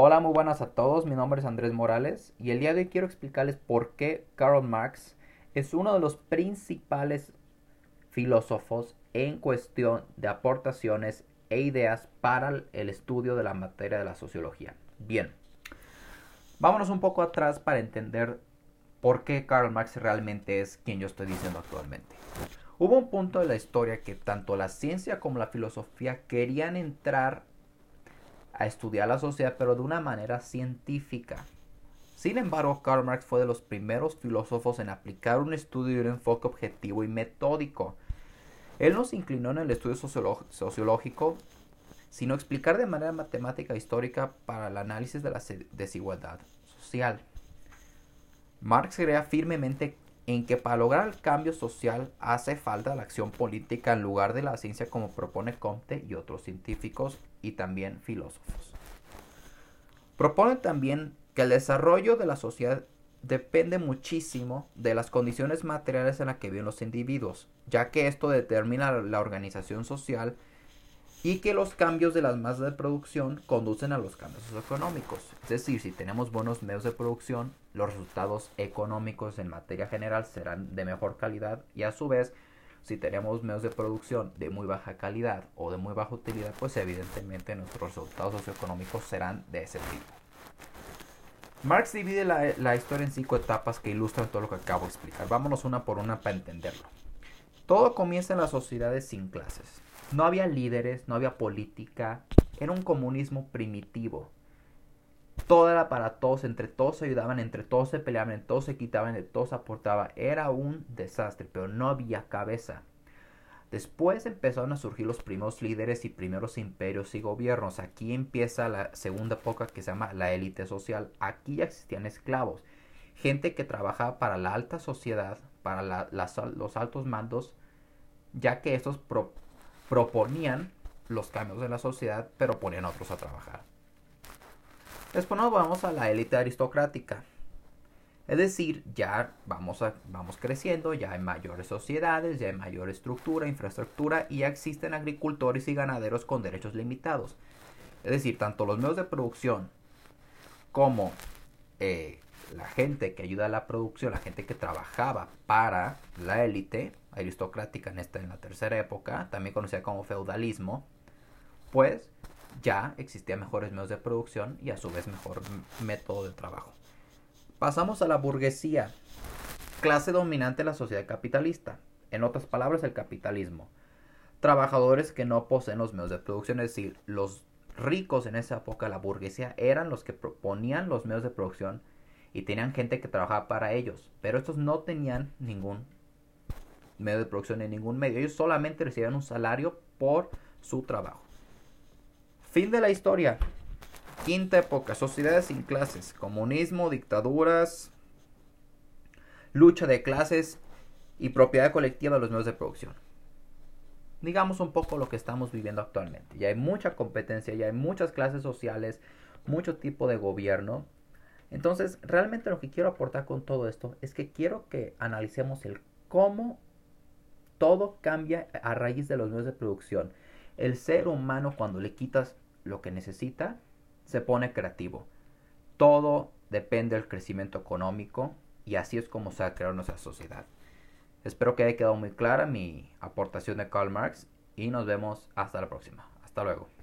Hola, muy buenas a todos. Mi nombre es Andrés Morales y el día de hoy quiero explicarles por qué Karl Marx es uno de los principales filósofos en cuestión de aportaciones e ideas para el estudio de la materia de la sociología. Bien, vámonos un poco atrás para entender por qué Karl Marx realmente es quien yo estoy diciendo actualmente. Hubo un punto de la historia que tanto la ciencia como la filosofía querían entrar a estudiar la sociedad, pero de una manera científica. Sin embargo, Karl Marx fue de los primeros filósofos en aplicar un estudio y un enfoque objetivo y metódico. Él no se inclinó en el estudio sociológico, sino explicar de manera matemática e histórica para el análisis de la desigualdad social. Marx crea firmemente en que para lograr el cambio social hace falta la acción política en lugar de la ciencia como propone Comte y otros científicos y también filósofos. Propone también que el desarrollo de la sociedad depende muchísimo de las condiciones materiales en las que viven los individuos, ya que esto determina la organización social y que los cambios de las masas de producción conducen a los cambios económicos. Es decir, si tenemos buenos medios de producción, los resultados económicos en materia general serán de mejor calidad y a su vez, si tenemos medios de producción de muy baja calidad o de muy baja utilidad, pues evidentemente nuestros resultados socioeconómicos serán de ese tipo. Marx divide la, la historia en cinco etapas que ilustran todo lo que acabo de explicar. Vámonos una por una para entenderlo. Todo comienza en las sociedades sin clases. No había líderes, no había política, era un comunismo primitivo. Todo era para todos, entre todos se ayudaban, entre todos se peleaban, entre todos se quitaban, entre todos aportaban. Era un desastre, pero no había cabeza. Después empezaron a surgir los primeros líderes y primeros imperios y gobiernos. Aquí empieza la segunda época que se llama la élite social. Aquí ya existían esclavos, gente que trabajaba para la alta sociedad, para los altos mandos, ya que estos proponían los cambios de la sociedad, pero ponían a otros a trabajar. Después nos vamos a la élite aristocrática. Es decir, ya vamos, a, vamos creciendo, ya hay mayores sociedades, ya hay mayor estructura, infraestructura y ya existen agricultores y ganaderos con derechos limitados. Es decir, tanto los medios de producción como eh, la gente que ayuda a la producción, la gente que trabajaba para la élite aristocrática en esta en la tercera época, también conocida como feudalismo, pues ya existían mejores medios de producción y a su vez mejor método de trabajo. Pasamos a la burguesía, clase dominante de la sociedad capitalista, en otras palabras el capitalismo. Trabajadores que no poseen los medios de producción, es decir, los ricos en esa época, la burguesía, eran los que proponían los medios de producción y tenían gente que trabajaba para ellos, pero estos no tenían ningún medio de producción en ningún medio, ellos solamente recibían un salario por su trabajo. Fin de la historia. Quinta época, sociedades sin clases, comunismo, dictaduras, lucha de clases y propiedad colectiva de los medios de producción. Digamos un poco lo que estamos viviendo actualmente. Ya hay mucha competencia, ya hay muchas clases sociales, mucho tipo de gobierno entonces, realmente lo que quiero aportar con todo esto es que quiero que analicemos el cómo todo cambia a raíz de los medios de producción. El ser humano cuando le quitas lo que necesita, se pone creativo. Todo depende del crecimiento económico y así es como se ha creado nuestra sociedad. Espero que haya quedado muy clara mi aportación de Karl Marx y nos vemos hasta la próxima. Hasta luego.